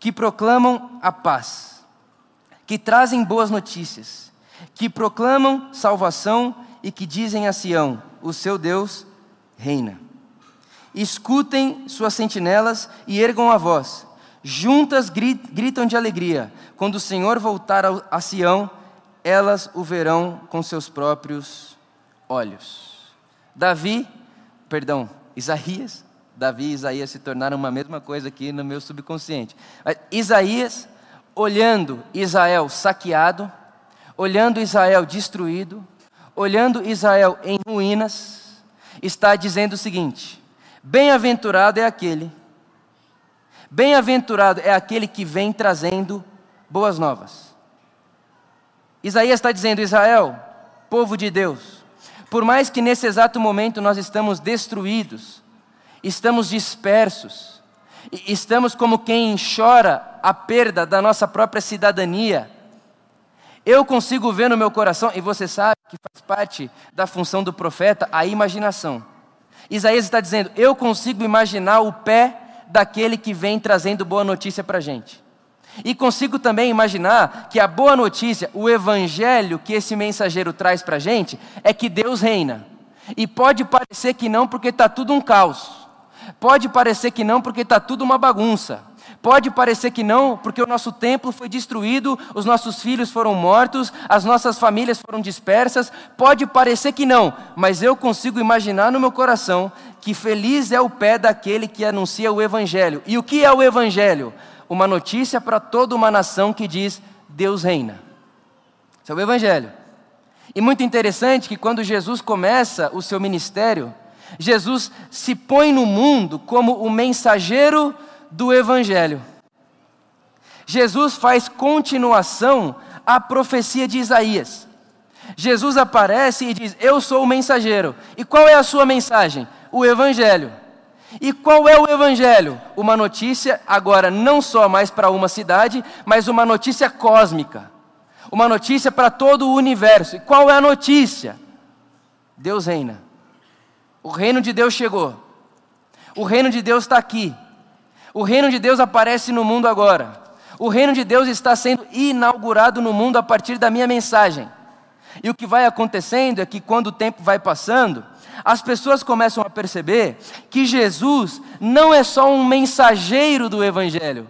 que proclamam a paz, que trazem boas notícias, que proclamam salvação e que dizem a Sião: o seu Deus reina. Escutem suas sentinelas e ergam a voz. Juntas gritam de alegria. Quando o Senhor voltar a Sião, elas o verão com seus próprios olhos. Davi, perdão, Isaías Davi e Isaías se tornaram uma mesma coisa aqui no meu subconsciente. Mas Isaías, olhando Israel saqueado, olhando Israel destruído, olhando Israel em ruínas, está dizendo o seguinte: Bem-aventurado é aquele, bem-aventurado é aquele que vem trazendo boas novas. Isaías está dizendo: Israel, povo de Deus, por mais que nesse exato momento nós estamos destruídos, estamos dispersos, estamos como quem chora a perda da nossa própria cidadania. Eu consigo ver no meu coração, e você sabe que faz parte da função do profeta, a imaginação. Isaías está dizendo: Eu consigo imaginar o pé daquele que vem trazendo boa notícia para a gente. E consigo também imaginar que a boa notícia, o evangelho que esse mensageiro traz para a gente, é que Deus reina. E pode parecer que não, porque está tudo um caos. Pode parecer que não, porque está tudo uma bagunça. Pode parecer que não, porque o nosso templo foi destruído, os nossos filhos foram mortos, as nossas famílias foram dispersas. Pode parecer que não, mas eu consigo imaginar no meu coração que feliz é o pé daquele que anuncia o Evangelho. E o que é o Evangelho? Uma notícia para toda uma nação que diz: Deus reina. Esse é o Evangelho. E muito interessante que quando Jesus começa o seu ministério, Jesus se põe no mundo como o mensageiro do Evangelho. Jesus faz continuação à profecia de Isaías. Jesus aparece e diz: Eu sou o mensageiro. E qual é a sua mensagem? O Evangelho. E qual é o Evangelho? Uma notícia, agora não só mais para uma cidade, mas uma notícia cósmica. Uma notícia para todo o universo. E qual é a notícia? Deus reina. O reino de Deus chegou. O reino de Deus está aqui. O reino de Deus aparece no mundo agora. O reino de Deus está sendo inaugurado no mundo a partir da minha mensagem. E o que vai acontecendo é que quando o tempo vai passando, as pessoas começam a perceber que Jesus não é só um mensageiro do Evangelho,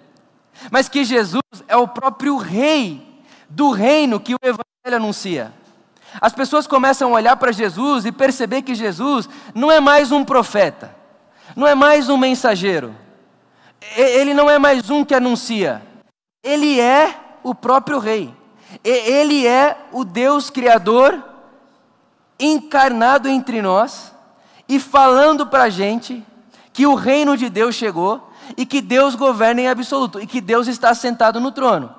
mas que Jesus é o próprio Rei do reino que o Evangelho anuncia. As pessoas começam a olhar para Jesus e perceber que Jesus não é mais um profeta, não é mais um mensageiro, ele não é mais um que anuncia, ele é o próprio Rei, ele é o Deus Criador encarnado entre nós e falando para a gente que o reino de Deus chegou e que Deus governa em absoluto e que Deus está sentado no trono.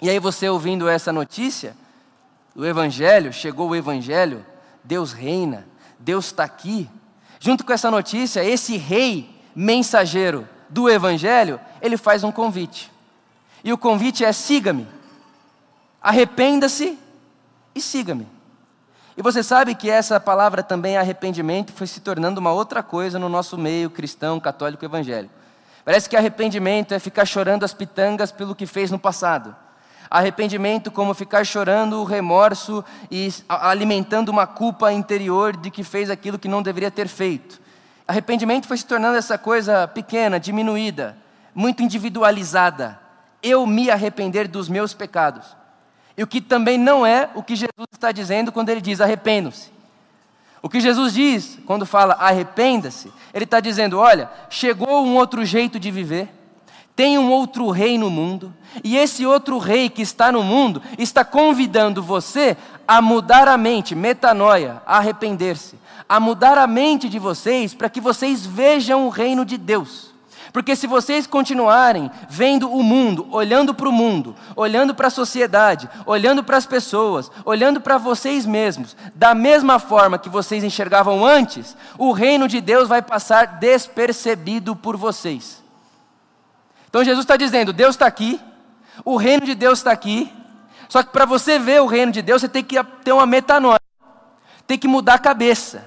E aí você ouvindo essa notícia, o Evangelho, chegou o Evangelho, Deus reina, Deus está aqui. Junto com essa notícia, esse rei mensageiro do Evangelho, ele faz um convite. E o convite é: siga-me, arrependa-se e siga-me. E você sabe que essa palavra também, arrependimento, foi se tornando uma outra coisa no nosso meio cristão, católico, evangélico. Parece que arrependimento é ficar chorando as pitangas pelo que fez no passado. Arrependimento como ficar chorando o remorso e alimentando uma culpa interior de que fez aquilo que não deveria ter feito. Arrependimento foi se tornando essa coisa pequena, diminuída, muito individualizada. Eu me arrepender dos meus pecados. E o que também não é o que Jesus está dizendo quando ele diz arrependam-se. O que Jesus diz quando fala arrependa-se, ele está dizendo: olha, chegou um outro jeito de viver tem um outro rei no mundo, e esse outro rei que está no mundo está convidando você a mudar a mente, metanoia, arrepender-se, a mudar a mente de vocês para que vocês vejam o reino de Deus. Porque se vocês continuarem vendo o mundo, olhando para o mundo, olhando para a sociedade, olhando para as pessoas, olhando para vocês mesmos, da mesma forma que vocês enxergavam antes, o reino de Deus vai passar despercebido por vocês. Então Jesus está dizendo: Deus está aqui, o reino de Deus está aqui, só que para você ver o reino de Deus, você tem que ter uma metanoia, tem que mudar a cabeça,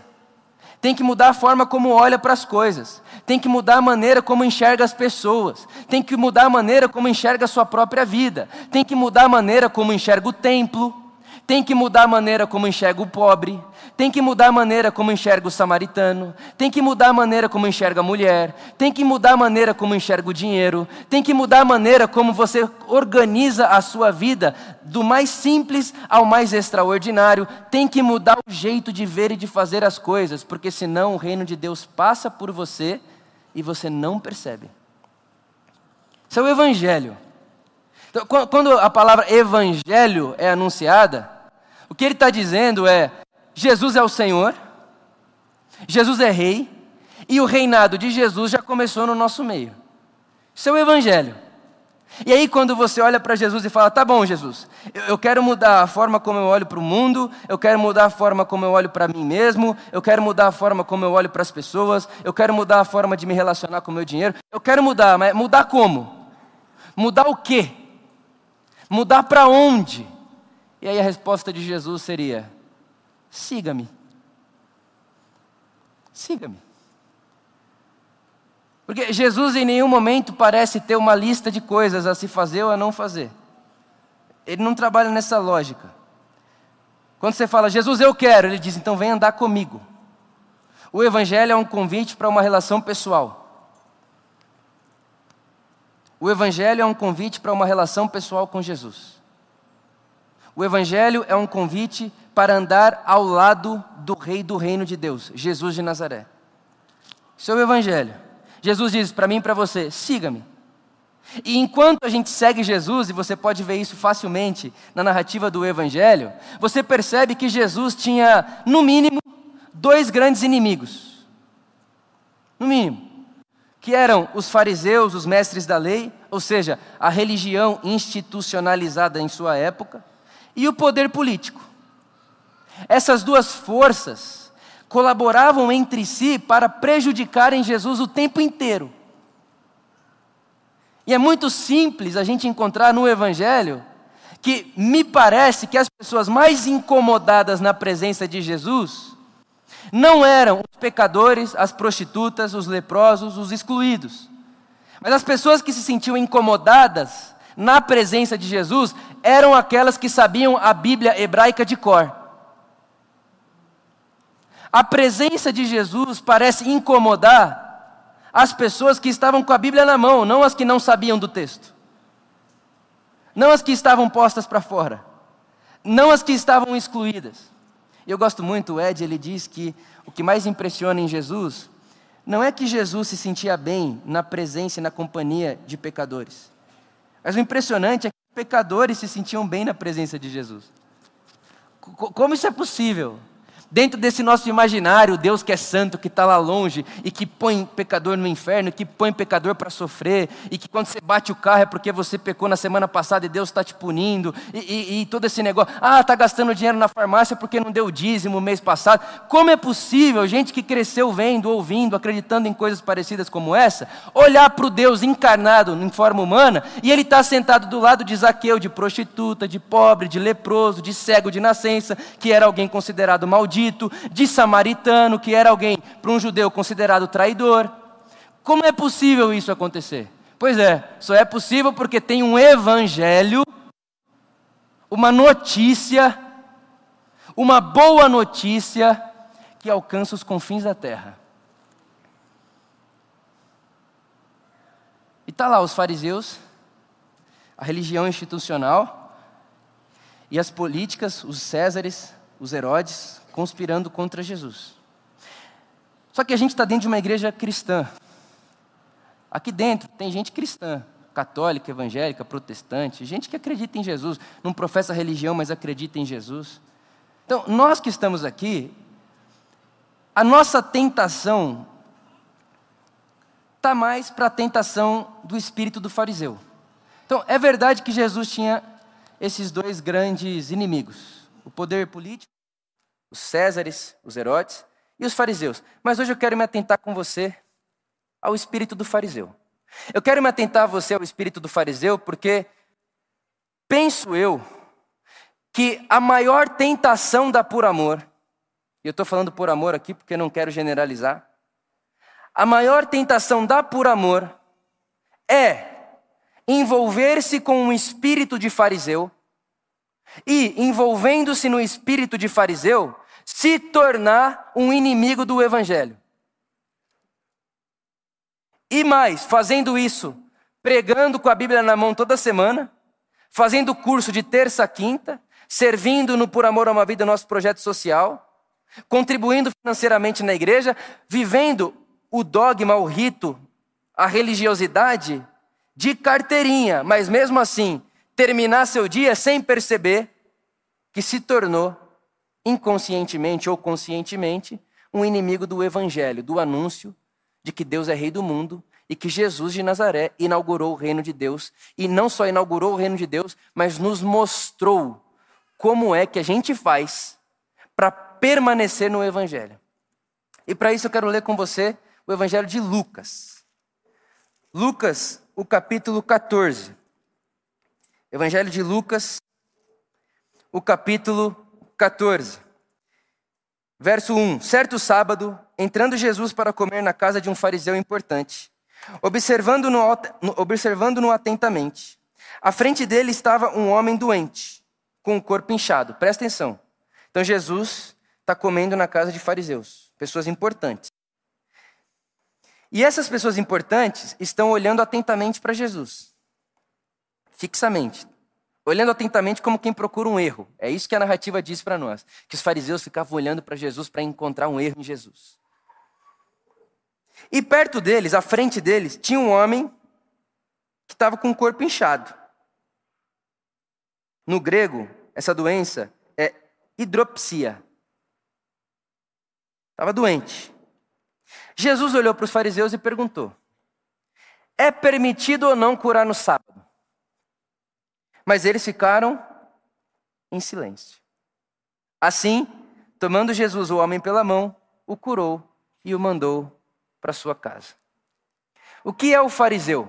tem que mudar a forma como olha para as coisas, tem que mudar a maneira como enxerga as pessoas, tem que mudar a maneira como enxerga a sua própria vida, tem que mudar a maneira como enxerga o templo, tem que mudar a maneira como enxerga o pobre, tem que mudar a maneira como enxerga o samaritano, tem que mudar a maneira como enxerga a mulher, tem que mudar a maneira como enxerga o dinheiro, tem que mudar a maneira como você organiza a sua vida, do mais simples ao mais extraordinário, tem que mudar o jeito de ver e de fazer as coisas, porque senão o reino de Deus passa por você e você não percebe. Isso é o Evangelho. Então, quando a palavra Evangelho é anunciada, o que ele está dizendo é: Jesus é o Senhor, Jesus é Rei, e o reinado de Jesus já começou no nosso meio. Isso é o Evangelho. E aí, quando você olha para Jesus e fala: Tá bom, Jesus, eu, quero mudar a forma como eu olho para o mundo, eu quero mudar a forma como eu olho para mim mesmo, eu quero mudar a forma como eu olho para as pessoas, eu quero mudar a forma de me relacionar com o meu dinheiro, eu quero mudar, mas mudar como? Mudar o quê? Mudar para onde? E aí a resposta de Jesus seria: siga-me. Siga-me. Porque Jesus em nenhum momento parece ter uma lista de coisas a se fazer ou a não fazer. Ele não trabalha nessa lógica. Quando você fala, Jesus, eu quero, ele diz, então vem andar comigo. O Evangelho é um convite para uma relação pessoal. O Evangelho é um convite para uma relação pessoal com Jesus. O Evangelho é um convite para andar ao lado do Rei do Reino de Deus, Jesus de Nazaré. Isso é Evangelho. Jesus diz para mim e para você: siga-me. E enquanto a gente segue Jesus, e você pode ver isso facilmente na narrativa do Evangelho, você percebe que Jesus tinha, no mínimo, dois grandes inimigos. No mínimo. Que eram os fariseus, os mestres da lei, ou seja, a religião institucionalizada em sua época, e o poder político. Essas duas forças colaboravam entre si para prejudicarem Jesus o tempo inteiro. E é muito simples a gente encontrar no Evangelho que me parece que as pessoas mais incomodadas na presença de Jesus não eram os pecadores, as prostitutas, os leprosos, os excluídos. Mas as pessoas que se sentiam incomodadas na presença de Jesus eram aquelas que sabiam a Bíblia hebraica de cor. A presença de Jesus parece incomodar as pessoas que estavam com a Bíblia na mão, não as que não sabiam do texto. Não as que estavam postas para fora. Não as que estavam excluídas. Eu gosto muito, o Ed, ele diz que o que mais impressiona em Jesus não é que Jesus se sentia bem na presença e na companhia de pecadores. Mas o impressionante é que pecadores se sentiam bem na presença de Jesus. Como isso é possível? Dentro desse nosso imaginário, Deus que é santo, que está lá longe e que põe pecador no inferno, que põe pecador para sofrer, e que quando você bate o carro é porque você pecou na semana passada e Deus está te punindo, e, e, e, todo esse negócio, ah, está gastando dinheiro na farmácia porque não deu dízimo mês passado. Como é possível, gente que cresceu vendo, ouvindo, acreditando em coisas parecidas como essa, olhar para o Deus encarnado em forma humana e ele está sentado do lado de Zaqueu, de prostituta, de pobre, de leproso, de cego de nascença, que era alguém considerado maldito de samaritano, que era alguém para um judeu considerado traidor. Como é possível isso acontecer? Pois é, só é possível porque tem um evangelho, uma notícia, uma boa notícia que alcança os confins da terra. E está lá os fariseus, a religião institucional e as políticas, os Césares, os Herodes, conspirando contra Jesus. Só que a gente está dentro de uma igreja cristã. Aqui dentro tem gente cristã, católica, evangélica, protestante, gente que acredita em Jesus, não professa religião, mas acredita em Jesus. Então, nós que estamos aqui, a nossa tentação está mais para a tentação do espírito do fariseu. Então, é verdade que Jesus tinha esses dois grandes inimigos: o poder político os Césares, os Herodes e os fariseus. Mas hoje eu quero me atentar com você ao espírito do fariseu. Eu quero me atentar a você ao espírito do fariseu porque penso eu que a maior tentação da por amor, e eu estou falando por amor aqui porque não quero generalizar, A maior tentação da por amor é envolver-se com um espírito de fariseu e, envolvendo-se no espírito de fariseu, se tornar um inimigo do evangelho. E mais, fazendo isso, pregando com a Bíblia na mão toda semana, fazendo curso de terça a quinta, servindo no Por Amor a uma Vida, nosso projeto social, contribuindo financeiramente na igreja, vivendo o dogma, o rito, a religiosidade de carteirinha, mas mesmo assim terminar seu dia sem perceber que se tornou inconscientemente ou conscientemente um inimigo do evangelho, do anúncio de que Deus é rei do mundo e que Jesus de Nazaré inaugurou o reino de Deus e não só inaugurou o reino de Deus, mas nos mostrou como é que a gente faz para permanecer no evangelho. E para isso eu quero ler com você o evangelho de Lucas. Lucas, o capítulo 14. Evangelho de Lucas, o capítulo 14. Verso 1: Certo sábado, entrando Jesus para comer na casa de um fariseu importante, observando-no observando atentamente, à frente dele estava um homem doente, com o corpo inchado. Presta atenção. Então Jesus está comendo na casa de fariseus, pessoas importantes. E essas pessoas importantes estão olhando atentamente para Jesus, fixamente, olhando atentamente como quem procura um erro. É isso que a narrativa diz para nós, que os fariseus ficavam olhando para Jesus para encontrar um erro em Jesus. E perto deles, à frente deles, tinha um homem que estava com o corpo inchado. No grego, essa doença é hidropsia. Estava doente. Jesus olhou para os fariseus e perguntou: É permitido ou não curar no sábado? Mas eles ficaram em silêncio. Assim, tomando Jesus o homem pela mão, o curou e o mandou para sua casa. O que é o fariseu?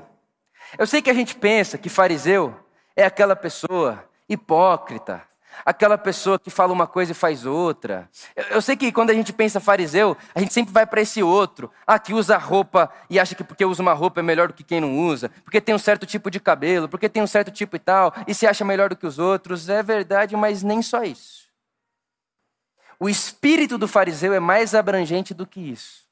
Eu sei que a gente pensa que fariseu é aquela pessoa hipócrita, aquela pessoa que fala uma coisa e faz outra. Eu, eu sei que quando a gente pensa fariseu, a gente sempre vai para esse outro. Ah, que usa roupa e acha que porque usa uma roupa é melhor do que quem não usa, porque tem um certo tipo de cabelo, porque tem um certo tipo e tal, e se acha melhor do que os outros. É verdade, mas nem só isso. O espírito do fariseu é mais abrangente do que isso.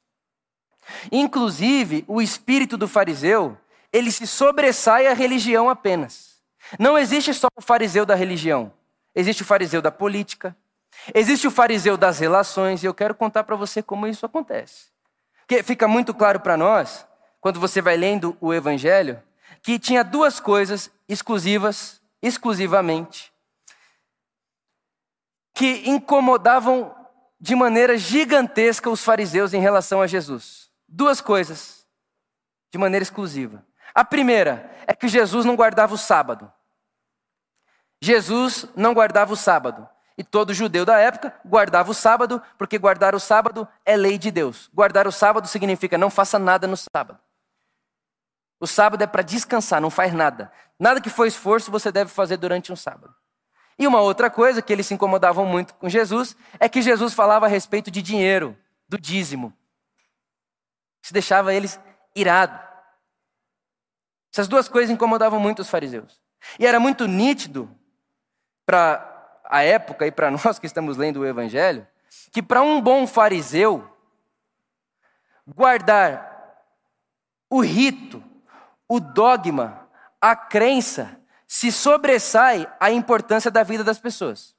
Inclusive, o espírito do fariseu, ele se sobressai à religião apenas. Não existe só o fariseu da religião. Existe o fariseu da política, existe o fariseu das relações, e eu quero contar para você como isso acontece. Porque fica muito claro para nós, quando você vai lendo o Evangelho, que tinha duas coisas exclusivas, exclusivamente, que incomodavam de maneira gigantesca os fariseus em relação a Jesus. Duas coisas, de maneira exclusiva. A primeira é que Jesus não guardava o sábado. Jesus não guardava o sábado. E todo judeu da época guardava o sábado, porque guardar o sábado é lei de Deus. Guardar o sábado significa não faça nada no sábado. O sábado é para descansar, não faz nada. Nada que for esforço você deve fazer durante um sábado. E uma outra coisa que eles se incomodavam muito com Jesus é que Jesus falava a respeito de dinheiro, do dízimo. Isso deixava eles irados. Essas duas coisas incomodavam muito os fariseus. E era muito nítido para a época e para nós que estamos lendo o Evangelho, que para um bom fariseu, guardar o rito, o dogma, a crença, se sobressai à importância da vida das pessoas.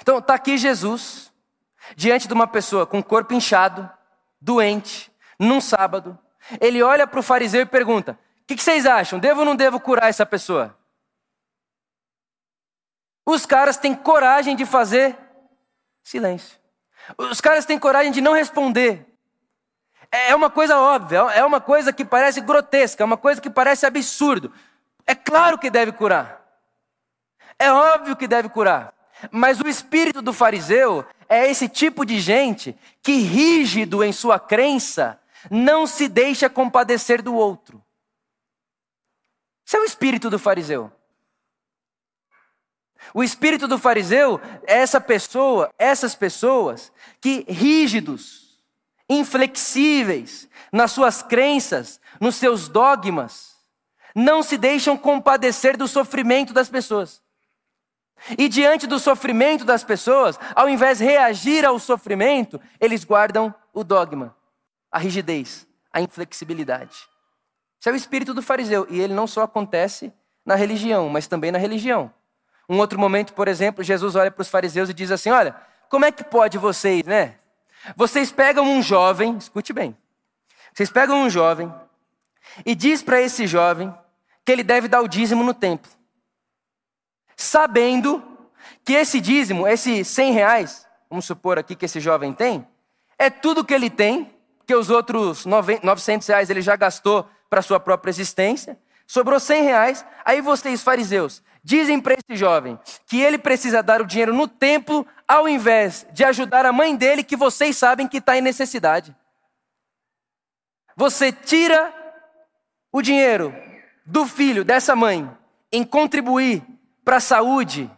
Então, está aqui Jesus, diante de uma pessoa com o corpo inchado, doente, num sábado. Ele olha para o fariseu e pergunta: O que, que vocês acham? Devo ou não devo curar essa pessoa? Os caras têm coragem de fazer silêncio. Os caras têm coragem de não responder. É uma coisa óbvia, é uma coisa que parece grotesca, é uma coisa que parece absurdo. É claro que deve curar. É óbvio que deve curar. Mas o espírito do fariseu é esse tipo de gente que, rígido em sua crença, não se deixa compadecer do outro. Esse é o espírito do fariseu. O espírito do fariseu é essa pessoa, essas pessoas que rígidos inflexíveis nas suas crenças, nos seus dogmas, não se deixam compadecer do sofrimento das pessoas. E diante do sofrimento das pessoas, ao invés de reagir ao sofrimento, eles guardam o dogma, a rigidez, a inflexibilidade. Esse é o espírito do fariseu, e ele não só acontece na religião, mas também na religião. Um outro momento, por exemplo, Jesus olha para os fariseus e diz assim: Olha, como é que pode vocês, né? Vocês pegam um jovem, escute bem, vocês pegam um jovem e diz para esse jovem que ele deve dar o dízimo no templo sabendo que esse dízimo, esses 100 reais, vamos supor aqui que esse jovem tem, é tudo que ele tem, que os outros 900 reais ele já gastou para sua própria existência, sobrou 100 reais, aí vocês, fariseus, dizem para esse jovem que ele precisa dar o dinheiro no templo, ao invés de ajudar a mãe dele, que vocês sabem que está em necessidade. Você tira o dinheiro do filho, dessa mãe, em contribuir para a saúde,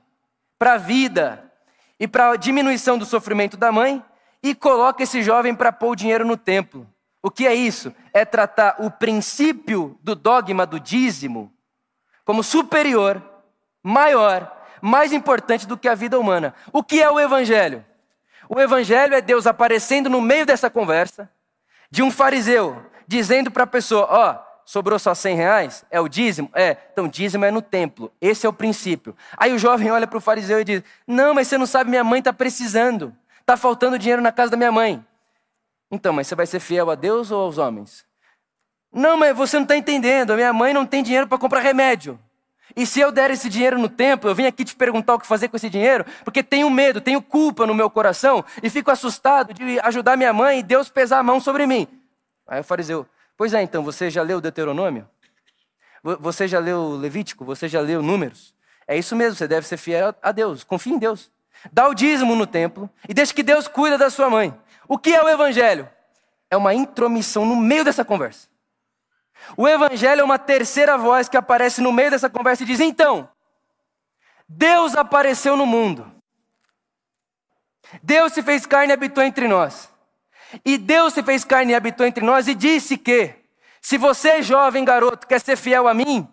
para a vida e para a diminuição do sofrimento da mãe e coloca esse jovem para pôr o dinheiro no templo. O que é isso? É tratar o princípio do dogma do dízimo como superior, maior, mais importante do que a vida humana. O que é o evangelho? O evangelho é Deus aparecendo no meio dessa conversa de um fariseu dizendo para a pessoa: ó, oh, sobrou só 100 reais? É o dízimo? É. Então, dízimo é no templo. Esse é o princípio. Aí o jovem olha para o fariseu e diz: Não, mas você não sabe, minha mãe está precisando. Está faltando dinheiro na casa da minha mãe. Então, mas você vai ser fiel a Deus ou aos homens? Não, mas você não está entendendo. A minha mãe não tem dinheiro para comprar remédio. E se eu der esse dinheiro no templo, eu vim aqui te perguntar o que fazer com esse dinheiro, porque tenho medo, tenho culpa no meu coração e fico assustado de ajudar minha mãe e Deus pesar a mão sobre mim. Aí o fariseu, Pois é, então, você já leu Deuteronômio? Você já leu Levítico? Você já leu Números? É isso mesmo, você deve ser fiel a Deus. Confie em Deus. Dá o dízimo no templo e deixe que Deus cuida da sua mãe. O que é o Evangelho? É uma intromissão no meio dessa conversa. O Evangelho é uma terceira voz que aparece no meio dessa conversa e diz: então, Deus apareceu no mundo. Deus se fez carne e habitou entre nós. E Deus se fez carne e habitou entre nós e disse que, se você, jovem garoto, quer ser fiel a mim,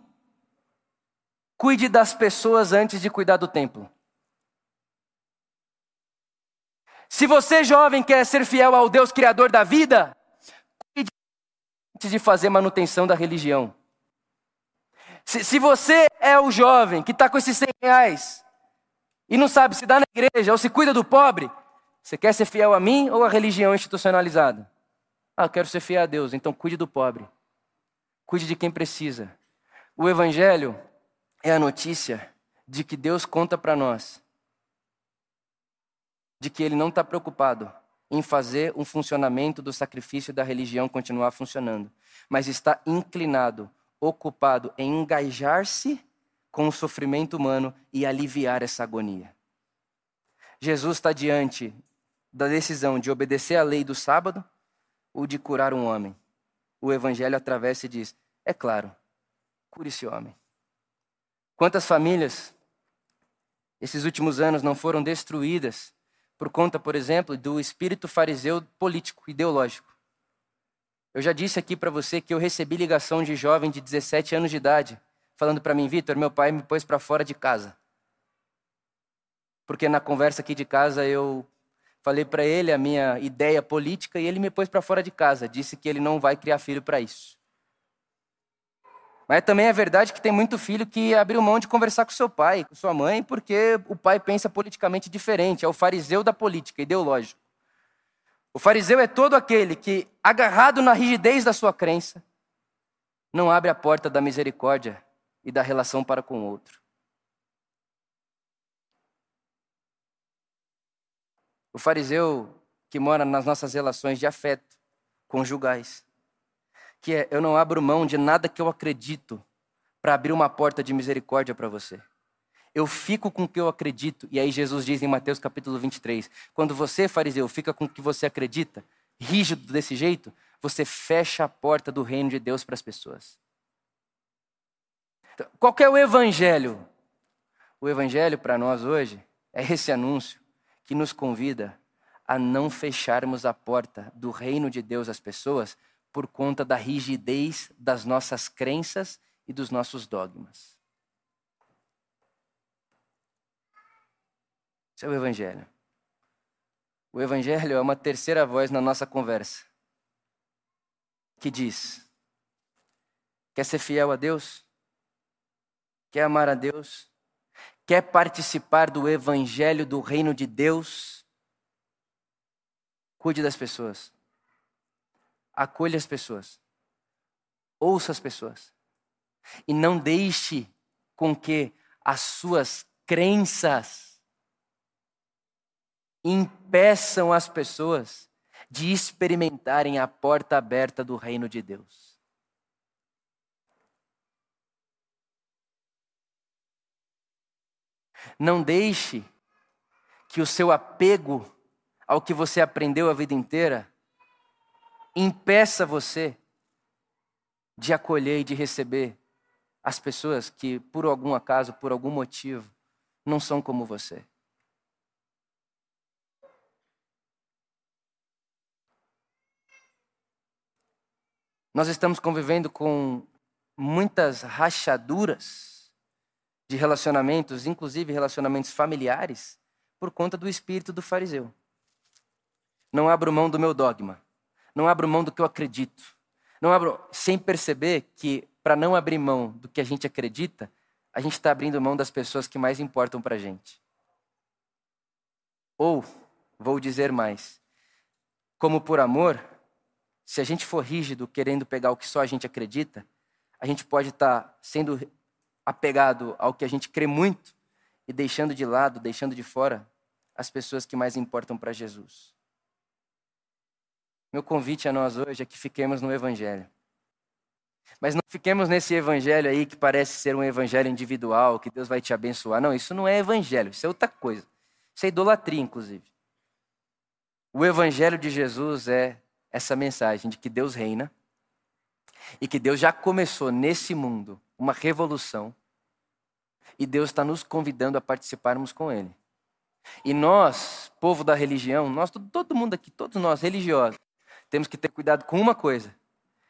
cuide das pessoas antes de cuidar do templo. Se você, jovem, quer ser fiel ao Deus Criador da vida, antes de fazer manutenção da religião. Se, se você é o jovem que está com esses 100 reais e não sabe se dá na igreja ou se cuida do pobre, você quer ser fiel a mim ou à religião institucionalizada? Ah, eu quero ser fiel a Deus, então cuide do pobre. Cuide de quem precisa. O Evangelho é a notícia de que Deus conta para nós, de que Ele não está preocupado em fazer um funcionamento do sacrifício da religião continuar funcionando, mas está inclinado, ocupado em engajar-se com o sofrimento humano e aliviar essa agonia. Jesus está diante da decisão de obedecer à lei do sábado ou de curar um homem. O evangelho atravessa e diz: é claro, cure esse homem. Quantas famílias esses últimos anos não foram destruídas por conta, por exemplo, do espírito fariseu político, ideológico? Eu já disse aqui para você que eu recebi ligação de jovem de 17 anos de idade, falando para mim, Vitor, meu pai me pôs para fora de casa. Porque na conversa aqui de casa eu Falei para ele a minha ideia política e ele me pôs para fora de casa. Disse que ele não vai criar filho para isso. Mas também é verdade que tem muito filho que abriu mão de conversar com seu pai, com sua mãe, porque o pai pensa politicamente diferente. É o fariseu da política, ideológico. O fariseu é todo aquele que, agarrado na rigidez da sua crença, não abre a porta da misericórdia e da relação para com o outro. O fariseu que mora nas nossas relações de afeto conjugais, que é eu não abro mão de nada que eu acredito para abrir uma porta de misericórdia para você. Eu fico com o que eu acredito. E aí Jesus diz em Mateus capítulo 23, quando você, fariseu, fica com o que você acredita, rígido desse jeito, você fecha a porta do reino de Deus para as pessoas. Então, qual é o evangelho? O evangelho para nós hoje é esse anúncio que nos convida a não fecharmos a porta do reino de Deus às pessoas por conta da rigidez das nossas crenças e dos nossos dogmas. Esse é o Evangelho. O Evangelho é uma terceira voz na nossa conversa que diz: quer ser fiel a Deus? Quer amar a Deus? Quer participar do Evangelho do Reino de Deus? Cuide das pessoas. Acolha as pessoas. Ouça as pessoas. E não deixe com que as suas crenças impeçam as pessoas de experimentarem a porta aberta do reino de Deus. Não deixe que o seu apego ao que você aprendeu a vida inteira impeça você de acolher e de receber as pessoas que, por algum acaso, por algum motivo, não são como você. Nós estamos convivendo com muitas rachaduras de relacionamentos, inclusive relacionamentos familiares, por conta do espírito do fariseu. Não abro mão do meu dogma. Não abro mão do que eu acredito. Não abro sem perceber que para não abrir mão do que a gente acredita, a gente está abrindo mão das pessoas que mais importam para a gente. Ou, vou dizer mais, como por amor, se a gente for rígido, querendo pegar o que só a gente acredita, a gente pode estar tá sendo apegado ao que a gente crê muito e deixando de lado, deixando de fora as pessoas que mais importam para Jesus. Meu convite a nós hoje é que fiquemos no Evangelho. Mas não fiquemos nesse evangelho aí que parece ser um evangelho individual, que Deus vai te abençoar. Não, isso não é evangelho, isso é outra coisa. Isso é idolatria, inclusive. O evangelho de Jesus é essa mensagem de que Deus reina e que Deus já começou nesse mundo uma revolução e Deus está nos convidando a participarmos com Ele. E nós, povo da religião, nós, todo mundo aqui, todos nós religiosos, temos que ter cuidado com uma coisa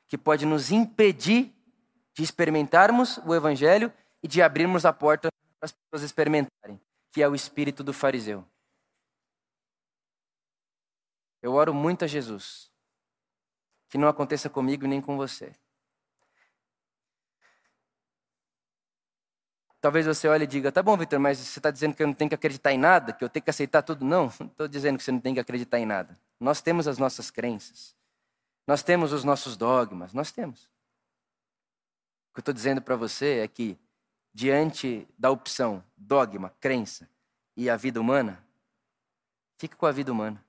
que pode nos impedir de experimentarmos o Evangelho e de abrirmos a porta para as pessoas experimentarem, que é o espírito do fariseu. Eu oro muito a Jesus que não aconteça comigo nem com você. Talvez você olhe e diga: tá bom, Vitor, mas você está dizendo que eu não tenho que acreditar em nada, que eu tenho que aceitar tudo? Não, não estou dizendo que você não tem que acreditar em nada. Nós temos as nossas crenças, nós temos os nossos dogmas, nós temos. O que eu estou dizendo para você é que, diante da opção dogma, crença e a vida humana, fique com a vida humana.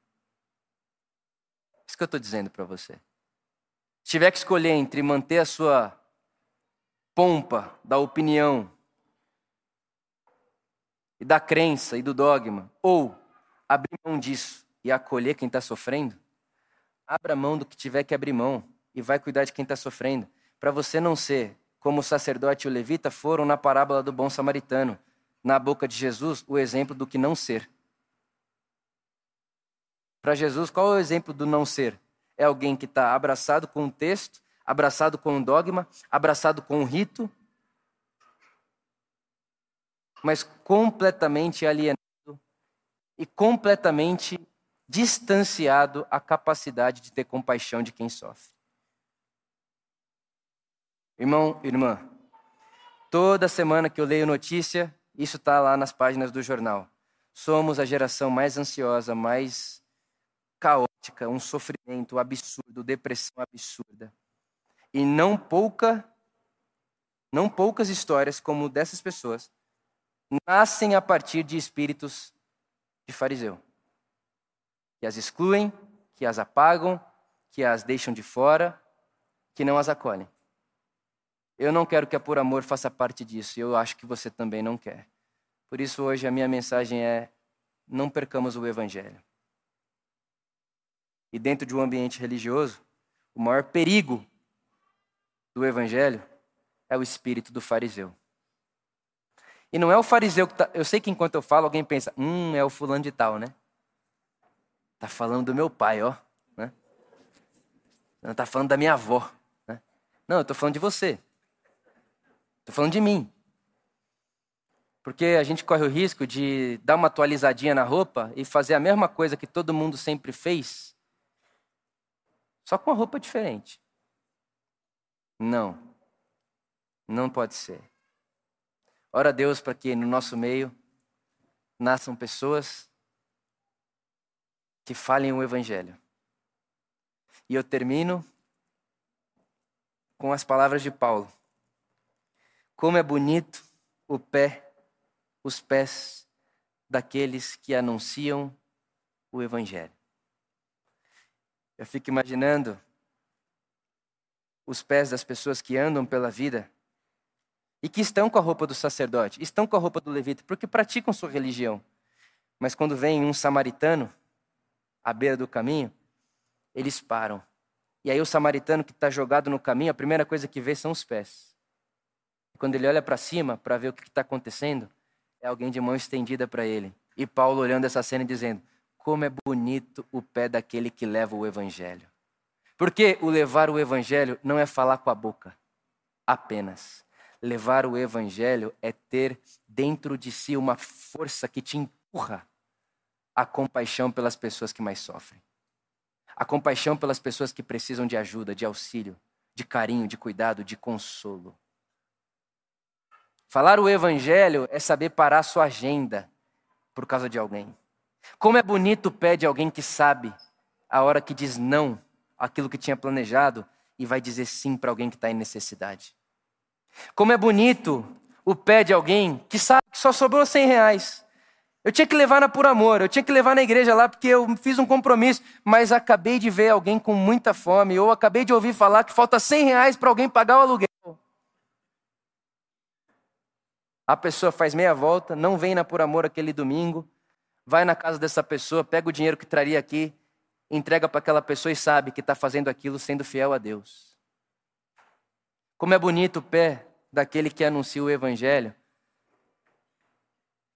Isso que eu estou dizendo para você. Se tiver que escolher entre manter a sua pompa da opinião e da crença e do dogma, ou abrir mão disso e acolher quem está sofrendo, abra mão do que tiver que abrir mão e vai cuidar de quem está sofrendo, para você não ser como o sacerdote e o levita foram na parábola do bom samaritano, na boca de Jesus, o exemplo do que não ser. Para Jesus, qual é o exemplo do não ser? é alguém que está abraçado com um texto, abraçado com um dogma, abraçado com um rito, mas completamente alienado e completamente distanciado a capacidade de ter compaixão de quem sofre. Irmão, irmã, toda semana que eu leio notícia, isso está lá nas páginas do jornal. Somos a geração mais ansiosa, mais caótica, um sofrimento absurdo, depressão absurda. E não pouca não poucas histórias como dessas pessoas nascem a partir de espíritos de fariseu. Que as excluem, que as apagam, que as deixam de fora, que não as acolhem. Eu não quero que a Por Amor faça parte disso, e eu acho que você também não quer. Por isso, hoje, a minha mensagem é: não percamos o Evangelho e dentro de um ambiente religioso, o maior perigo do evangelho é o espírito do fariseu. E não é o fariseu que tá, eu sei que enquanto eu falo alguém pensa, hum, é o fulano de tal, né? Tá falando do meu pai, ó. Né? Não está falando da minha avó. Né? Não, eu estou falando de você. Estou falando de mim. Porque a gente corre o risco de dar uma atualizadinha na roupa e fazer a mesma coisa que todo mundo sempre fez, só com uma roupa diferente. Não. Não pode ser. Ora a Deus para que no nosso meio nasçam pessoas que falem o Evangelho. E eu termino com as palavras de Paulo. Como é bonito o pé, os pés daqueles que anunciam o Evangelho. Eu fico imaginando os pés das pessoas que andam pela vida e que estão com a roupa do sacerdote, estão com a roupa do levita, porque praticam sua religião. Mas quando vem um samaritano à beira do caminho, eles param. E aí o samaritano que está jogado no caminho, a primeira coisa que vê são os pés. Quando ele olha para cima para ver o que está acontecendo, é alguém de mão estendida para ele. E Paulo olhando essa cena e dizendo: Como é bonito o pé daquele que leva o evangelho. Porque o levar o evangelho não é falar com a boca apenas. Levar o evangelho é ter dentro de si uma força que te empurra a compaixão pelas pessoas que mais sofrem. A compaixão pelas pessoas que precisam de ajuda, de auxílio, de carinho, de cuidado, de consolo. Falar o evangelho é saber parar sua agenda por causa de alguém. Como é bonito o pé de alguém que sabe a hora que diz não aquilo que tinha planejado e vai dizer sim para alguém que está em necessidade. Como é bonito o pé de alguém que sabe que só sobrou 100 reais. Eu tinha que levar na por amor, eu tinha que levar na igreja lá porque eu fiz um compromisso, mas acabei de ver alguém com muita fome, ou acabei de ouvir falar que falta 100 reais para alguém pagar o aluguel. A pessoa faz meia volta, não vem na por amor aquele domingo, vai na casa dessa pessoa, pega o dinheiro que traria aqui, entrega para aquela pessoa e sabe que está fazendo aquilo sendo fiel a Deus. Como é bonito o pé daquele que anuncia o Evangelho,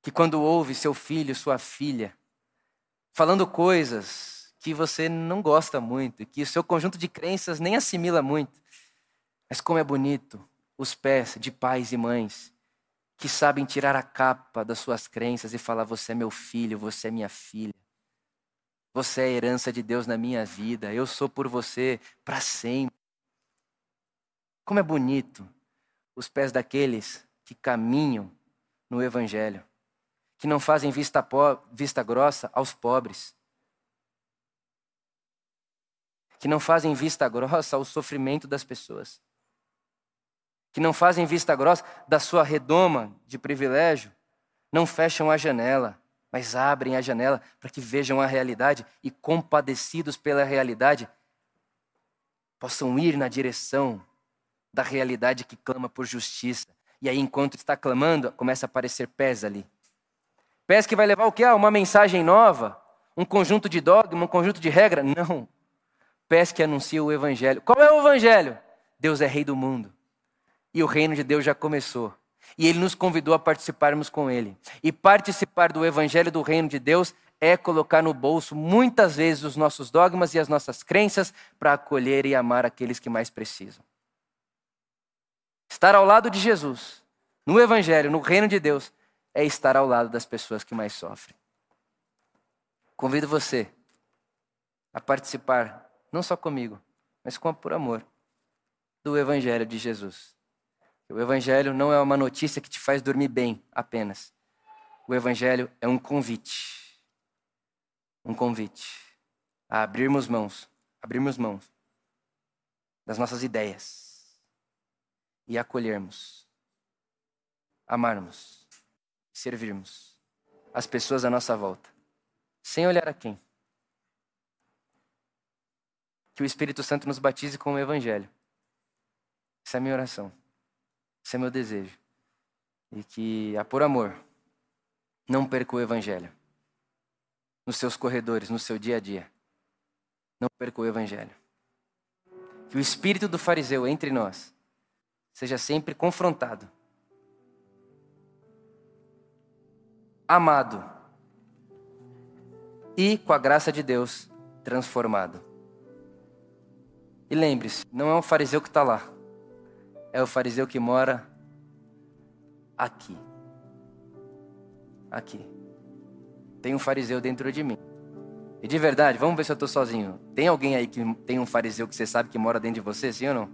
que quando ouve seu filho, sua filha, falando coisas que você não gosta muito, que o seu conjunto de crenças nem assimila muito, mas como é bonito os pés de pais e mães que sabem tirar a capa das suas crenças e falar: Você é meu filho, você é minha filha. Você é a herança de Deus na minha vida. Eu sou por você para sempre. Como é bonito os pés daqueles que caminham no Evangelho, que não fazem vista, vista grossa aos pobres, que não fazem vista grossa ao sofrimento das pessoas que não fazem vista grossa da sua redoma de privilégio, não fecham a janela, mas abrem a janela para que vejam a realidade e, compadecidos pela realidade, possam ir na direção da realidade que clama por justiça. E aí, enquanto está clamando, começa a aparecer pés ali. Pés que vai levar o quê? Ah, uma mensagem nova? Um conjunto de dogma, um conjunto de regra? Não. Pés que anunciam o evangelho. Qual é o evangelho? Deus é rei do mundo e o reino de Deus já começou. E ele nos convidou a participarmos com ele. E participar do evangelho do reino de Deus é colocar no bolso muitas vezes os nossos dogmas e as nossas crenças para acolher e amar aqueles que mais precisam. Estar ao lado de Jesus, no evangelho, no reino de Deus, é estar ao lado das pessoas que mais sofrem. Convido você a participar, não só comigo, mas com por amor, do evangelho de Jesus. O Evangelho não é uma notícia que te faz dormir bem apenas. O Evangelho é um convite. Um convite a abrirmos mãos, abrirmos mãos das nossas ideias e acolhermos, amarmos, servirmos as pessoas à nossa volta, sem olhar a quem. Que o Espírito Santo nos batize com o Evangelho. Essa é a minha oração. Esse é meu desejo. E que, a por amor, não perca o Evangelho. Nos seus corredores, no seu dia a dia. Não perca o Evangelho. Que o espírito do fariseu entre nós seja sempre confrontado. Amado. e, com a graça de Deus, transformado. E lembre-se, não é um fariseu que está lá, é o fariseu que mora aqui. Aqui. Tem um fariseu dentro de mim. E de verdade, vamos ver se eu estou sozinho. Tem alguém aí que tem um fariseu que você sabe que mora dentro de você, sim ou não?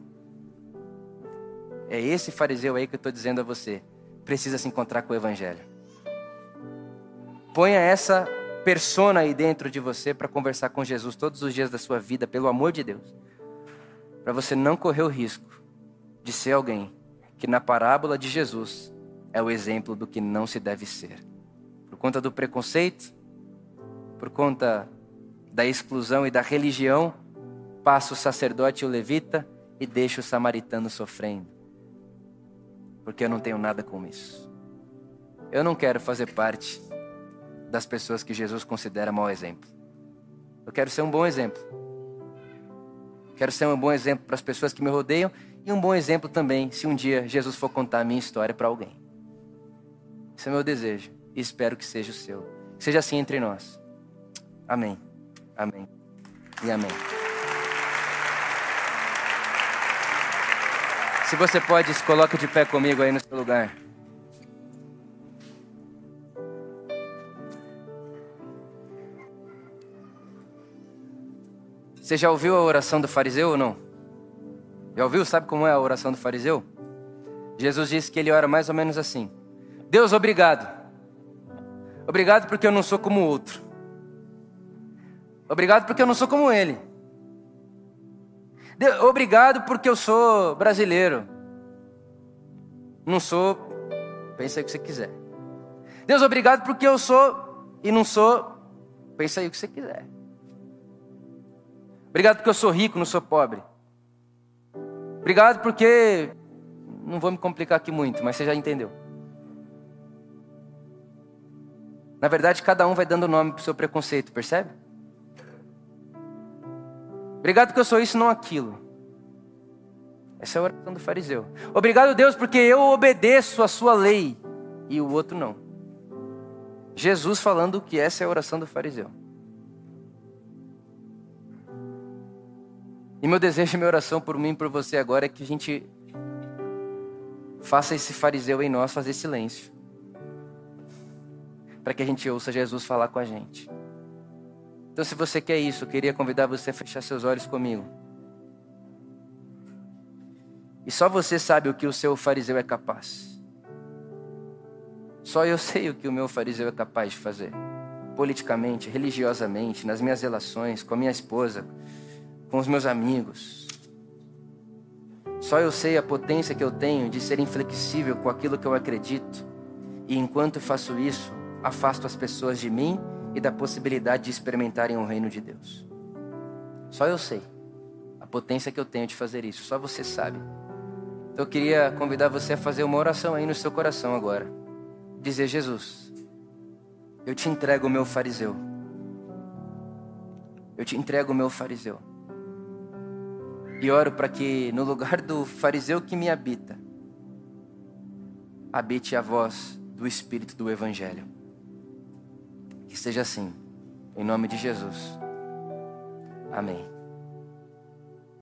É esse fariseu aí que eu estou dizendo a você. Precisa se encontrar com o Evangelho. Ponha essa persona aí dentro de você para conversar com Jesus todos os dias da sua vida, pelo amor de Deus. Para você não correr o risco de ser alguém que na parábola de Jesus é o exemplo do que não se deve ser. Por conta do preconceito, por conta da exclusão e da religião, passa o sacerdote e o levita e deixa o samaritano sofrendo. Porque eu não tenho nada com isso. Eu não quero fazer parte das pessoas que Jesus considera mau exemplo. Eu quero ser um bom exemplo. Quero ser um bom exemplo para as pessoas que me rodeiam e um bom exemplo também se um dia Jesus for contar a minha história para alguém. Esse é meu desejo e espero que seja o seu. Seja assim entre nós. Amém. Amém. E amém. Se você pode, se coloque de pé comigo aí no seu lugar. Você já ouviu a oração do fariseu ou não? Já ouviu? Sabe como é a oração do fariseu? Jesus disse que ele ora mais ou menos assim: Deus, obrigado. Obrigado porque eu não sou como outro. Obrigado porque eu não sou como ele. Obrigado porque eu sou brasileiro. Não sou. Pensa aí o que você quiser. Deus, obrigado porque eu sou e não sou. Pensa aí o que você quiser. Obrigado porque eu sou rico, não sou pobre. Obrigado porque. Não vou me complicar aqui muito, mas você já entendeu. Na verdade, cada um vai dando nome para o seu preconceito, percebe? Obrigado que eu sou isso, não aquilo. Essa é a oração do fariseu. Obrigado, Deus, porque eu obedeço a sua lei e o outro não. Jesus falando que essa é a oração do fariseu. E meu desejo e minha oração por mim e por você agora é que a gente faça esse fariseu em nós fazer silêncio. Para que a gente ouça Jesus falar com a gente. Então, se você quer isso, eu queria convidar você a fechar seus olhos comigo. E só você sabe o que o seu fariseu é capaz. Só eu sei o que o meu fariseu é capaz de fazer. Politicamente, religiosamente, nas minhas relações, com a minha esposa, com os meus amigos. Só eu sei a potência que eu tenho de ser inflexível com aquilo que eu acredito. E enquanto faço isso, afasto as pessoas de mim e da possibilidade de experimentarem o reino de Deus. Só eu sei a potência que eu tenho de fazer isso, só você sabe. Então eu queria convidar você a fazer uma oração aí no seu coração agora. Dizer: Jesus, eu te entrego o meu fariseu. Eu te entrego o meu fariseu. E oro para que no lugar do fariseu que me habita, habite a voz do Espírito do Evangelho. Que seja assim, em nome de Jesus. Amém.